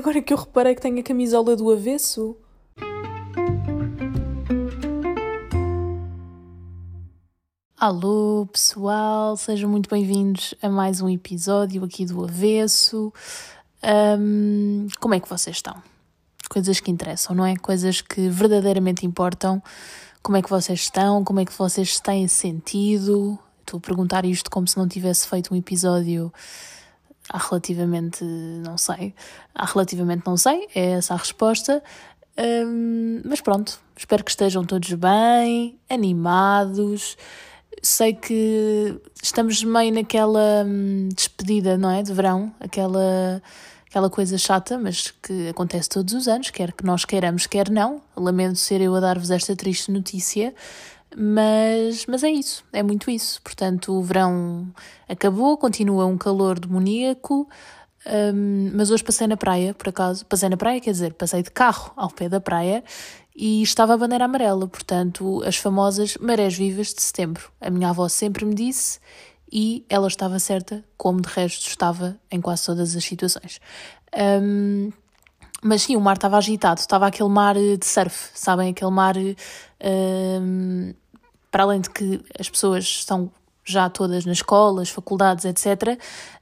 Agora que eu reparei que tenho a camisola do avesso. Alô pessoal, sejam muito bem-vindos a mais um episódio aqui do Avesso. Um, como é que vocês estão? Coisas que interessam, não é? Coisas que verdadeiramente importam. Como é que vocês estão? Como é que vocês têm sentido? Estou a perguntar isto como se não tivesse feito um episódio há relativamente, não sei, há relativamente não sei, é essa a resposta. Um, mas pronto, espero que estejam todos bem, animados. Sei que estamos meio naquela hum, despedida, não é? De verão, aquela, aquela coisa chata, mas que acontece todos os anos, quer que nós queiramos, quer não. Lamento ser eu a dar-vos esta triste notícia, mas, mas é isso, é muito isso. Portanto, o verão acabou, continua um calor demoníaco. Um, mas hoje passei na praia, por acaso. Passei na praia, quer dizer, passei de carro ao pé da praia e estava a bandeira amarela, portanto, as famosas marés vivas de setembro. A minha avó sempre me disse e ela estava certa, como de resto estava em quase todas as situações. Um, mas sim, o mar estava agitado, estava aquele mar de surf, sabem? Aquele mar um, para além de que as pessoas estão já todas nas escolas, faculdades, etc.,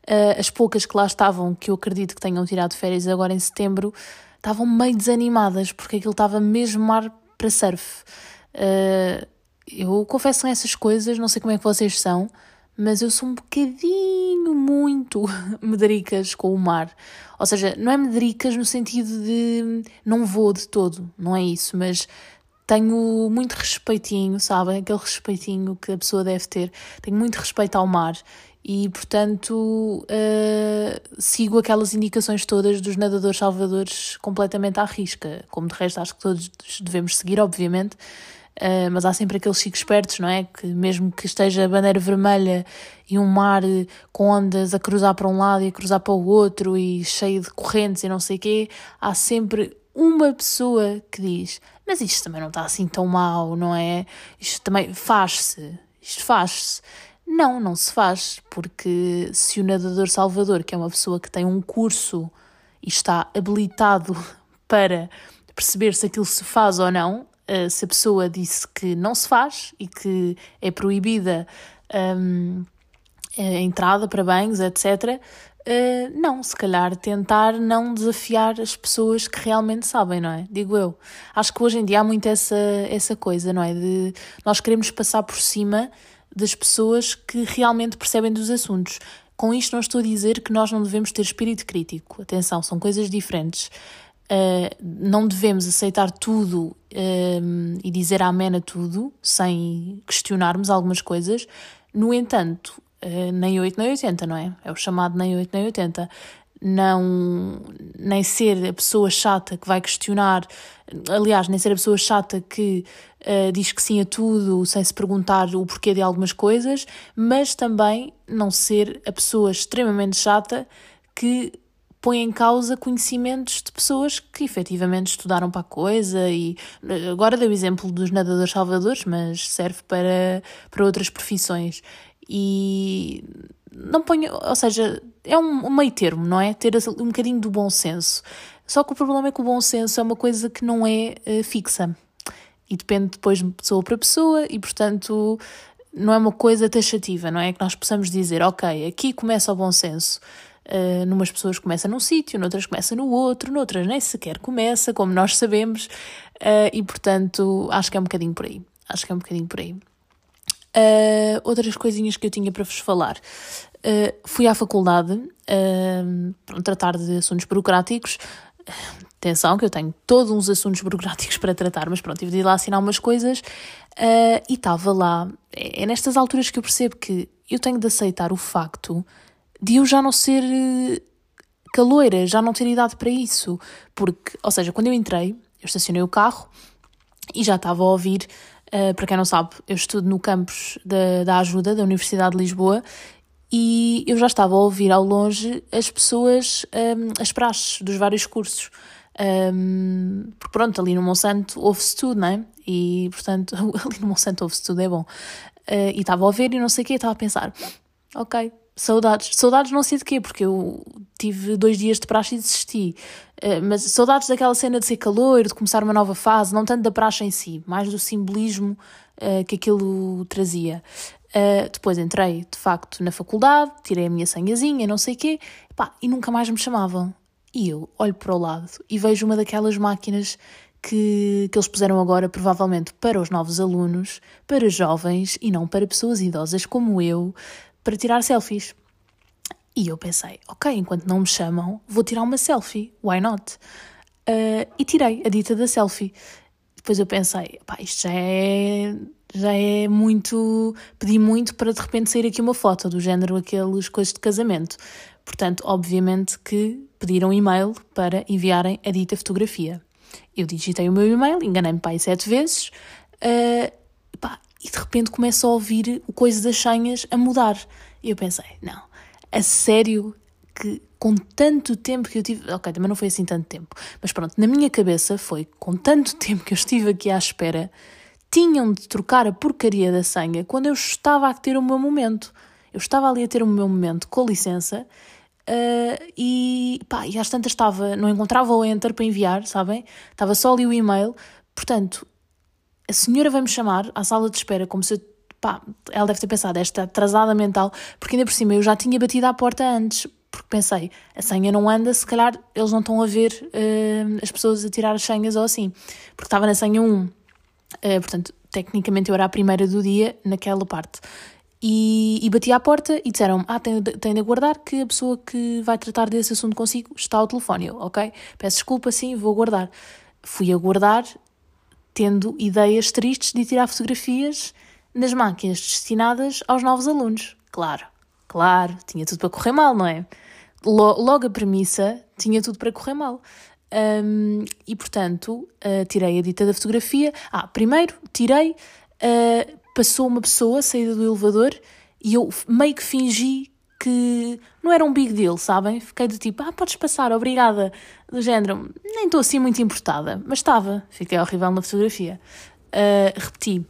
eh, as poucas que lá estavam, que eu acredito que tenham tirado férias agora em setembro, estavam meio desanimadas, porque aquilo estava mesmo mar para surf. Uh, eu confesso essas coisas, não sei como é que vocês são, mas eu sou um bocadinho muito medricas com o mar. Ou seja, não é medricas no sentido de não vou de todo, não é isso, mas tenho muito respeitinho, sabem? Aquele respeitinho que a pessoa deve ter. Tenho muito respeito ao mar e, portanto, uh, sigo aquelas indicações todas dos nadadores salvadores completamente à risca. Como de resto, acho que todos devemos seguir, obviamente. Uh, mas há sempre aqueles chicos espertos, não é? Que mesmo que esteja a bandeira vermelha e um mar com ondas a cruzar para um lado e a cruzar para o outro e cheio de correntes e não sei o quê, há sempre uma pessoa que diz: Mas isto também não está assim tão mal, não é? Isto também faz-se. Isto faz-se. Não, não se faz, porque se o nadador Salvador, que é uma pessoa que tem um curso e está habilitado para perceber se aquilo se faz ou não, eh, se a pessoa disse que não se faz e que é proibida um, a entrada para banhos, etc., Uh, não, se calhar tentar não desafiar as pessoas que realmente sabem, não é? Digo eu. Acho que hoje em dia há muito essa, essa coisa, não é? De nós queremos passar por cima das pessoas que realmente percebem dos assuntos. Com isto não estou a dizer que nós não devemos ter espírito crítico. Atenção, são coisas diferentes. Uh, não devemos aceitar tudo uh, e dizer amém a tudo sem questionarmos algumas coisas. No entanto, uh, nem 8 nem 80, não é? É o chamado nem 8 nem 80. Não, nem ser a pessoa chata que vai questionar, aliás, nem ser a pessoa chata que uh, diz que sim a tudo sem se perguntar o porquê de algumas coisas, mas também não ser a pessoa extremamente chata que põe em causa conhecimentos de pessoas que efetivamente estudaram para a coisa e eh, agora dei o exemplo dos nadadores salvadores, mas serve para, para outras profissões e não ponho, ou seja, é um, meio termo, não é? Ter um bocadinho do bom senso. Só que o problema é que o bom senso é uma coisa que não é uh, fixa e depende depois de pessoa para pessoa e, portanto, não é uma coisa taxativa, não é? Que nós possamos dizer, ok, aqui começa o bom senso. Uh, numas pessoas começa num sítio, noutras começa no outro, noutras nem sequer começa, como nós sabemos, uh, e portanto acho que é um bocadinho por aí. Acho que é um bocadinho por aí. Uh, outras coisinhas que eu tinha para vos falar. Uh, fui à faculdade uh, para tratar de assuntos burocráticos. Atenção, que eu tenho todos uns assuntos burocráticos para tratar, mas pronto, tive de ir lá assinar umas coisas e estava lá. É, é nestas alturas que eu percebo que eu tenho de aceitar o facto de eu já não ser caloira, já não ter idade para isso. Porque, ou seja, quando eu entrei, eu estacionei o carro e já estava a ouvir Uh, para quem não sabe, eu estudo no campus da, da Ajuda, da Universidade de Lisboa, e eu já estava a ouvir ao longe as pessoas, um, as praxes dos vários cursos. Um, porque pronto, ali no Monsanto ouve-se tudo, não é? E portanto, ali no Monsanto ouve-se tudo, é bom. Uh, e estava a ouvir e não sei o quê, estava a pensar, ok, Saudades. Saudades não sei de quê, porque eu tive dois dias de praxe e desisti. Uh, mas saudades daquela cena de ser calor, de começar uma nova fase, não tanto da praxe em si, mais do simbolismo uh, que aquilo trazia. Uh, depois entrei, de facto, na faculdade, tirei a minha senhazinha, não sei o quê, pá, e nunca mais me chamavam. E eu olho para o lado e vejo uma daquelas máquinas que, que eles puseram agora, provavelmente para os novos alunos, para jovens e não para pessoas idosas como eu, para tirar selfies. E eu pensei, ok, enquanto não me chamam, vou tirar uma selfie, why not? Uh, e tirei a dita da selfie. Depois eu pensei, pá, isto já é, já é muito. Pedi muito para de repente sair aqui uma foto do género aqueles coisas de casamento. Portanto, obviamente que pediram e-mail para enviarem a dita fotografia. Eu digitei o meu e-mail, enganei-me aí sete vezes, pá, e de repente começo a ouvir o coisa das senhas a mudar. E eu pensei, não, a sério que com tanto tempo que eu tive. Ok, também não foi assim tanto tempo, mas pronto, na minha cabeça foi com tanto tempo que eu estive aqui à espera, tinham de trocar a porcaria da senha quando eu estava a ter o meu momento. Eu estava ali a ter o meu momento, com licença, uh, e, pá, e às tantas estava, não encontrava o enter para enviar, sabem? Estava só ali o e-mail, portanto, a senhora vai-me chamar à sala de espera como se eu, pá, ela deve ter pensado, esta atrasada mental, porque ainda por cima eu já tinha batido à porta antes, porque pensei, a senha não anda, se calhar eles não estão a ver uh, as pessoas a tirar as senhas ou assim, porque estava na senha 1, uh, eh, portanto, tecnicamente eu era a primeira do dia naquela parte. E, e bati à porta e disseram-me: Ah, tem, tem de aguardar que a pessoa que vai tratar desse assunto consigo está ao telefone. Ok, peço desculpa, sim, vou aguardar. Fui aguardar tendo ideias tristes de tirar fotografias nas máquinas destinadas aos novos alunos. Claro, claro, tinha tudo para correr mal, não é? Logo a premissa tinha tudo para correr mal. Um, e portanto, uh, tirei a dita da fotografia. Ah, primeiro tirei, uh, passou uma pessoa saída do elevador e eu meio que fingi que não era um big deal, sabem? Fiquei do tipo, ah, podes passar, obrigada. Do género, nem estou assim muito importada, mas estava. Fiquei horrível na fotografia. Uh, repeti.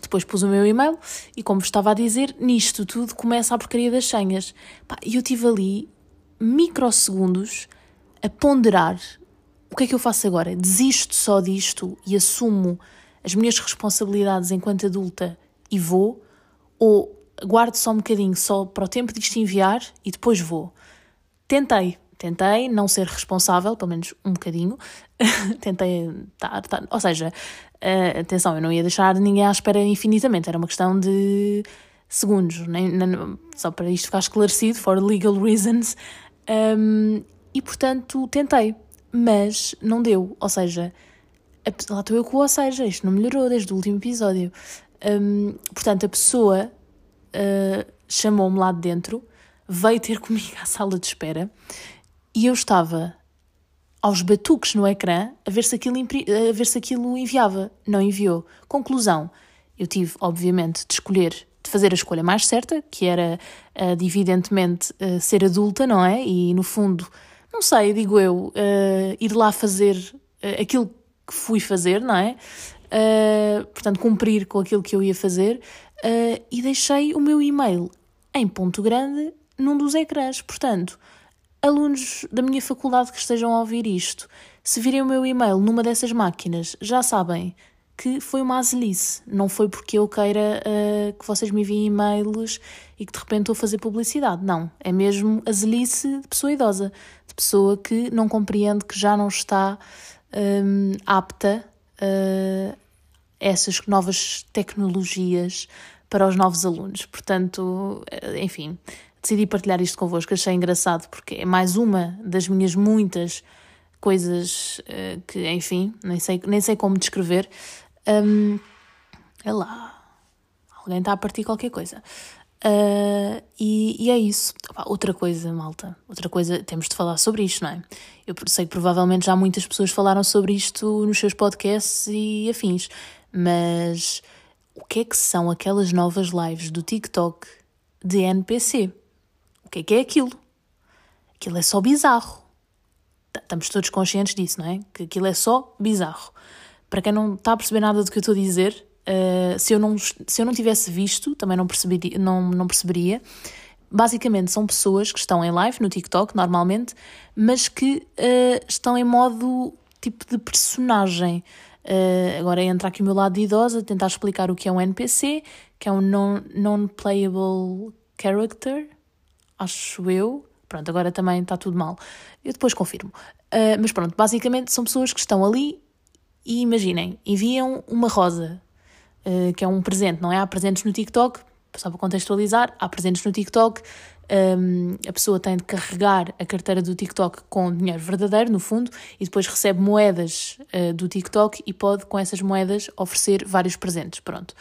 Depois pus o meu e-mail e, como estava a dizer, nisto tudo começa a porcaria das senhas. E eu tive ali microsegundos a ponderar o que é que eu faço agora? Desisto só disto e assumo as minhas responsabilidades enquanto adulta e vou? Ou guardo só um bocadinho, só para o tempo disto enviar e depois vou. Tentei, tentei não ser responsável, pelo menos um bocadinho. tentei estar, estar, ou seja, uh, atenção, eu não ia deixar ninguém à espera infinitamente, era uma questão de segundos, nem, nem, só para isto ficar esclarecido, for legal reasons. Um, e portanto tentei, mas não deu, ou seja, lá estou eu com o ou seja, isto não melhorou desde o último episódio. Um, portanto, a pessoa uh, chamou-me lá de dentro, veio ter comigo à sala de espera e eu estava aos batuques no ecrã a ver se aquilo, a ver se aquilo enviava. Não enviou. Conclusão: eu tive, obviamente, de escolher, de fazer a escolha mais certa, que era, uh, de, evidentemente, ser adulta, não é? E, no fundo, não sei, digo eu, ir lá fazer aquilo que fui fazer, não é? portanto, cumprir com aquilo que eu ia fazer uh, e deixei o meu e-mail em ponto grande num dos ecrãs. Portanto, alunos da minha faculdade que estejam a ouvir isto, se virem o meu e-mail numa dessas máquinas, já sabem que foi uma azelice. Não foi porque eu queira uh, que vocês me enviem e-mails e que de repente estou a fazer publicidade. Não. É mesmo azelice de pessoa idosa, de pessoa que não compreende que já não está um, apta uh, a essas novas tecnologias para os novos alunos. Portanto, eh, enfim, decidi partilhar isto convosco, achei engraçado porque é mais uma das minhas muitas coisas uh, que, enfim, nem sei, nem sei como descrever. Um, é lá, alguém está a partir qualquer coisa. Uh, e, e, é isso. outra coisa, malta, outra coisa, temos de falar sobre isto, não é? Eu sei que provavelmente já muitas pessoas falaram sobre isto nos seus podcasts e afins, mas o que é que são aquelas novas lives do TikTok de NPC? O que é que é aquilo? Aquilo é só bizarro. Estamos todos conscientes disso, não é? Que aquilo é só bizarro. Para quem não está a perceber nada do que eu estou a dizer, uh, se, eu não, se eu não tivesse visto, também não, perceberia, não, não perceberia. basicamente são pessoas que estão em live no TikTok normalmente, mas que uh, estão em modo tipo de personagem. Uh, agora entra aqui o meu lado de idosa, tentar explicar o que é um NPC, que é um non-playable non character, acho eu. Pronto, agora também está tudo mal. Eu depois confirmo. Uh, mas pronto, basicamente são pessoas que estão ali e imaginem, enviam uma rosa, uh, que é um presente, não é? Há presentes no TikTok, só para contextualizar, há presentes no TikTok, um, a pessoa tem de carregar a carteira do TikTok com dinheiro verdadeiro, no fundo, e depois recebe moedas uh, do TikTok e pode, com essas moedas, oferecer vários presentes. Pronto.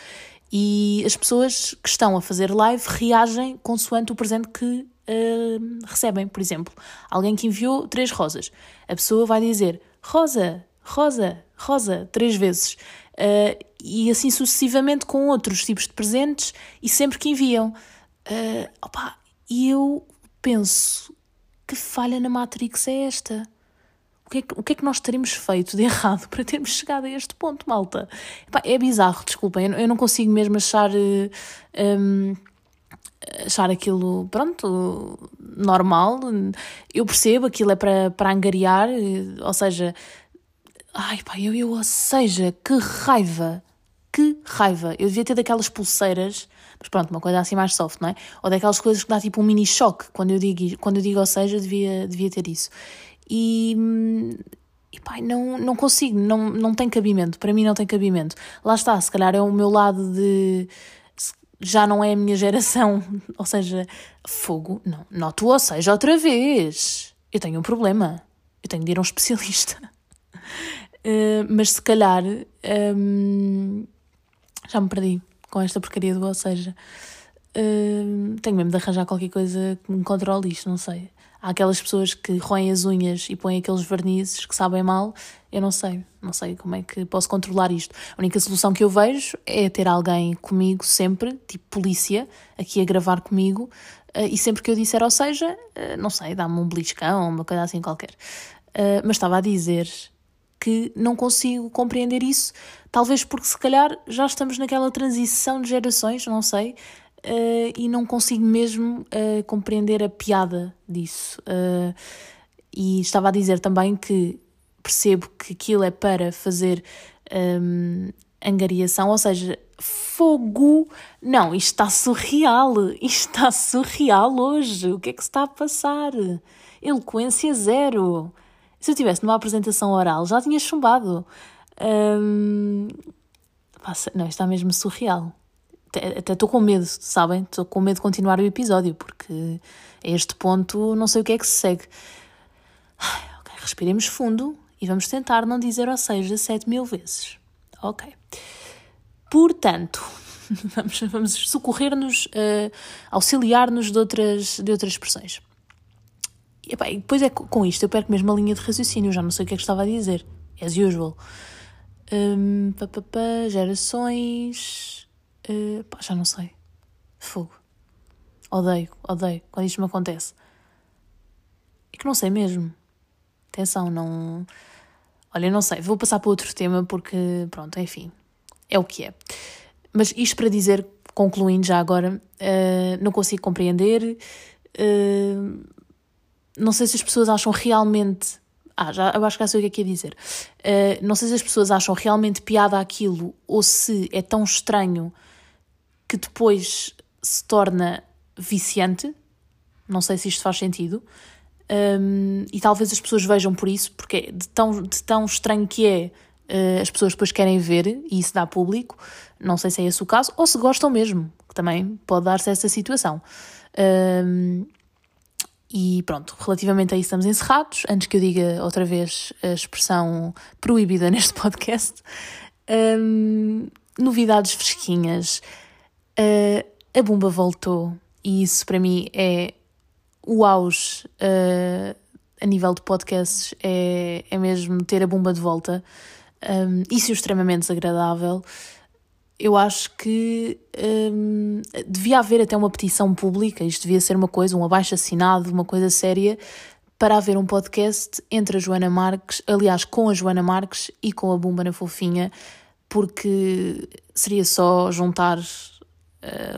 E as pessoas que estão a fazer live reagem consoante o presente que uh, recebem. Por exemplo, alguém que enviou três rosas. A pessoa vai dizer rosa, rosa, rosa, três vezes. Uh, e assim sucessivamente com outros tipos de presentes e sempre que enviam. Uh, opa, e eu penso, que falha na Matrix é esta? O que é que, o que, é que nós teremos feito de errado para termos chegado a este ponto, malta? Epá, é bizarro, desculpem, eu, eu não consigo mesmo achar. Um, achar aquilo, pronto, normal. Eu percebo, aquilo é para, para angariar, ou seja, ai pá, eu, eu, ou seja, que raiva, que raiva. Eu devia ter daquelas pulseiras mas pronto, uma coisa assim mais soft, não é? Ou daquelas coisas que dá tipo um mini choque quando eu digo, quando eu digo ou seja, devia, devia ter isso. E, e pá, não, não consigo, não, não tem cabimento, para mim não tem cabimento. Lá está, se calhar é o meu lado de. Já não é a minha geração, ou seja, fogo, não, noto ou seja, outra vez. Eu tenho um problema, eu tenho de ir a um especialista. Uh, mas se calhar. Um, já me perdi com esta porcaria do ou seja. Uh, tenho mesmo de arranjar qualquer coisa que me controle isto, não sei. Há aquelas pessoas que roem as unhas e põem aqueles vernizes que sabem mal. Eu não sei, não sei como é que posso controlar isto. A única solução que eu vejo é ter alguém comigo sempre, tipo polícia, aqui a gravar comigo. Uh, e sempre que eu disser, ou seja, uh, não sei, dá-me um beliscão, uma coisa assim qualquer. Uh, mas estava a dizer que não consigo compreender isso, talvez porque se calhar já estamos naquela transição de gerações, não sei, uh, e não consigo mesmo uh, compreender a piada disso. Uh, e estava a dizer também que percebo que aquilo é para fazer um, angariação, ou seja, fogo. Não, isto está surreal, isto está surreal hoje. O que é que se está a passar? Eloquência zero. Se eu estivesse numa apresentação oral, já tinha chumbado. Um, não, está mesmo surreal. Até estou com medo, sabem? Estou com medo de continuar o episódio, porque a este ponto não sei o que é que se segue. Ok, respiremos fundo e vamos tentar não dizer ou seja sete mil vezes. Ok. Portanto, vamos, vamos socorrer-nos, uh, auxiliar-nos de outras, de outras expressões. E, epá, e depois é com isto, eu perco mesmo a linha de raciocínio, já não sei o que é que estava a dizer. As usual. Um, pá, pá, pá, gerações. Uh, pá, já não sei. Fogo. Odeio, odeio quando isto me acontece. É que não sei mesmo. Atenção, não. Olha, não sei, vou passar para outro tema porque, pronto, enfim, é o que é. Mas isto para dizer, concluindo já agora, uh, não consigo compreender. Uh, não sei se as pessoas acham realmente. Ah, já, eu acho que já sei o que é que ia dizer. Uh, não sei se as pessoas acham realmente piada aquilo ou se é tão estranho que depois se torna viciante. Não sei se isto faz sentido. Um, e talvez as pessoas vejam por isso, porque de tão, de tão estranho que é, uh, as pessoas depois querem ver e isso dá público. Não sei se é esse o caso, ou se gostam mesmo, que também pode dar-se essa situação. Um, e pronto, relativamente a isso estamos encerrados. Antes que eu diga outra vez a expressão proibida neste podcast, um, novidades fresquinhas. Uh, a Bumba voltou e isso para mim é o auge uh, a nível de podcasts, é, é mesmo ter a Bumba de volta. Um, isso é extremamente desagradável eu acho que hum, devia haver até uma petição pública, isto devia ser uma coisa, um abaixo assinado, uma coisa séria, para haver um podcast entre a Joana Marques, aliás, com a Joana Marques e com a Bumba na Fofinha, porque seria só juntar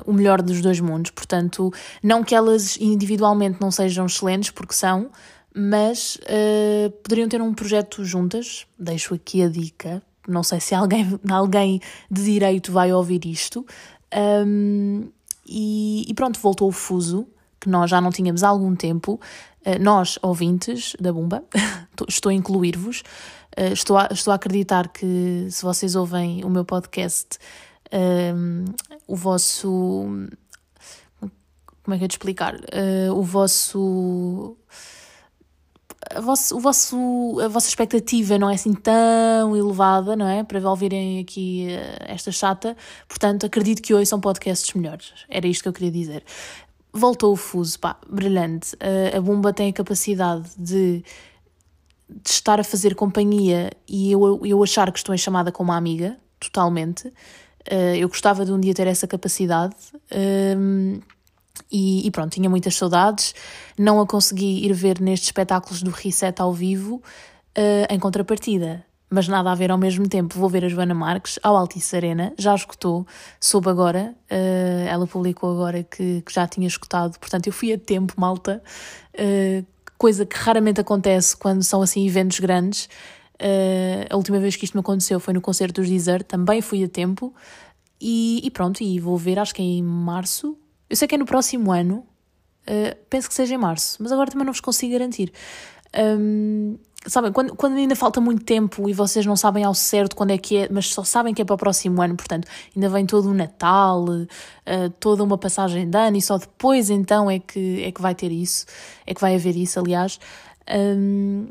o melhor dos dois mundos. Portanto, não que elas individualmente não sejam excelentes, porque são, mas uh, poderiam ter um projeto juntas. Deixo aqui a dica. Não sei se alguém, alguém de direito vai ouvir isto. Um, e, e, pronto, voltou o fuso, que nós já não tínhamos há algum tempo. Uh, nós, ouvintes da Bumba, estou a incluir-vos. Uh, estou, a, estou a acreditar que se vocês ouvem o meu podcast, um, o vosso. Como é que é de explicar? Uh, o vosso a, vosso, o vosso, a vossa expectativa não é assim tão elevada, não é? Para ouvirem aqui uh, esta chata. Portanto, acredito que hoje são podcasts melhores. Era isto que eu queria dizer. Voltou o fuso, pá, brilhante. Uh, a Bomba tem a capacidade de, de estar a fazer companhia e eu, eu achar que estou em chamada como uma amiga, totalmente. Uh, eu gostava de um dia ter essa capacidade. E, e, pronto, tinha muitas saudades. Não a consegui ir ver nestes espetáculos do Reset ao vivo, uh, em contrapartida. Mas nada a ver ao mesmo tempo. Vou ver a Joana Marques ao Altice Arena, já escutou, soube agora, uh, ela publicou agora que, que, já tinha escutado, portanto eu fui a tempo, malta, uh, coisa que raramente acontece quando são assim eventos grandes. a última vez que isto me aconteceu foi no concerto dos Deezer, também fui a tempo, e, e pronto, e vou ver, acho que é em março, eu sei que é no próximo ano, uh, penso que seja em março, mas agora também não vos consigo garantir. Um, sabem, quando, quando ainda falta muito tempo e vocês não sabem ao certo quando é que é, mas só sabem que é para o próximo ano, portanto, ainda vem todo o Natal, uh, toda uma passagem de ano e só depois então é que, é que vai ter isso, é que vai haver isso, aliás. Um,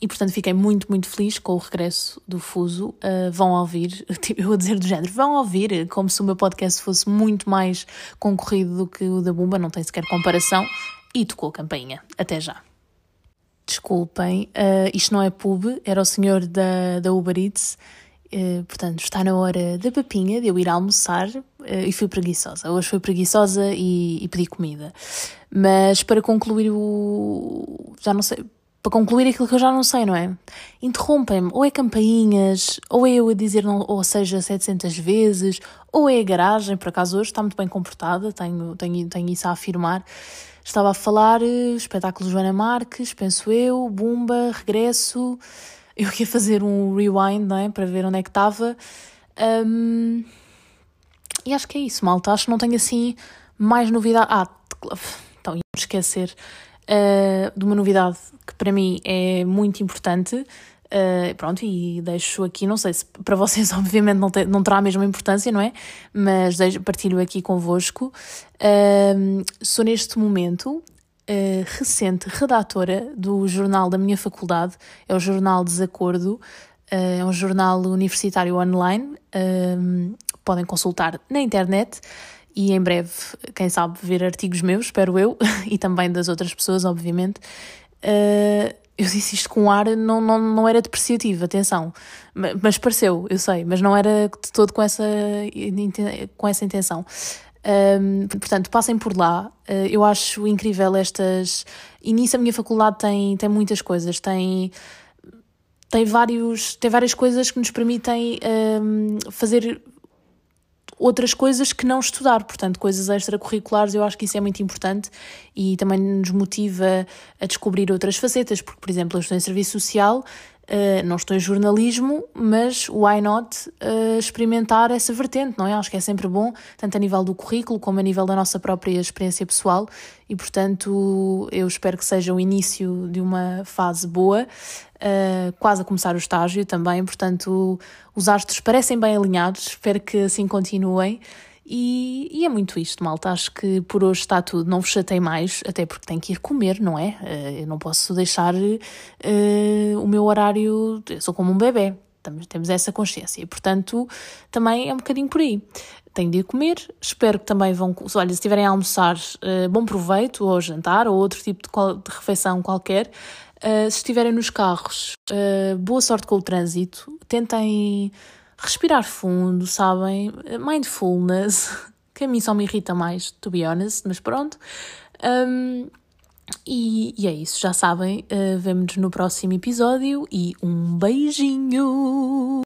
e portanto fiquei muito, muito feliz com o regresso do Fuso. Uh, vão ouvir, tipo, eu vou dizer do género, vão ouvir, como se o meu podcast fosse muito mais concorrido do que o da Bumba, não tem sequer comparação. E tocou a campainha. Até já. Desculpem, uh, isto não é pub, era o senhor da, da Uber Eats. Uh, portanto, está na hora da papinha, de eu ir almoçar e fui preguiçosa. Hoje fui preguiçosa e, e pedi comida. Mas para concluir o. Já não sei para concluir aquilo que eu já não sei, não é? Interrompem-me, ou é campainhas, ou é eu a dizer, não, ou seja, 700 vezes, ou é a garagem, por acaso hoje está muito bem comportada, tenho, tenho, tenho isso a afirmar. Estava a falar, eh, espetáculo Joana Marques, penso eu, Bumba, regresso, eu ia fazer um rewind, não é? Para ver onde é que estava. Um, e acho que é isso, malta. Acho que não tenho assim mais novidade. Ah, então ia esquecer uh, de uma novidade que para mim é muito importante. Uh, pronto, e deixo aqui, não sei se para vocês, obviamente, não, te, não terá a mesma importância, não é? Mas deixo, partilho aqui convosco. Uh, sou neste momento uh, recente redatora do jornal da minha faculdade, é o Jornal Desacordo, é um jornal universitário online. podem consultar na internet e em breve, quem sabe, ver artigos meus, espero eu, e também das outras pessoas, obviamente. Uh, eu disse isto com ar, não, não, não era depreciativo, atenção, mas pareceu, eu sei, mas não era de todo com essa, com essa intenção. Um, portanto, passem por lá. Uh, eu acho incrível estas. E nisso a minha faculdade tem, tem muitas coisas. Tem, tem, vários, tem várias coisas que nos permitem um, fazer outras coisas que não estudar, portanto, coisas extracurriculares, eu acho que isso é muito importante e também nos motiva a descobrir outras facetas, porque, por exemplo, eu estou em serviço social, uh, não estou em jornalismo, mas why not uh, experimentar essa vertente, não é? Acho que é sempre bom, tanto a nível do currículo como a nível da nossa própria experiência pessoal e, portanto, eu espero que seja o início de uma fase boa uh, quase a começar o estágio também, portanto os astros parecem bem alinhados, espero que assim continuem. E, e, é muito isto, malta. Acho que por hoje está tudo. Não vos chatei mais, até porque tenho que ir comer, não é? Uh, eu não posso deixar uh, o meu horário. Eu sou como um bebê, temos essa consciência. E, portanto, também é um bocadinho por aí. Tenho de ir comer. Espero que também vão. Olha, se estiverem a almoçar, uh, bom proveito, ou jantar, ou outro tipo de, de refeição qualquer. Uh, se estiverem nos carros, uh, boa sorte com o trânsito. Tentem respirar fundo, sabem? Mindfulness, que a mim só me irrita mais, to be honest, mas pronto. Um, e, e, é isso, já sabem. Uh, Vemo-nos no próximo episódio e um beijinho!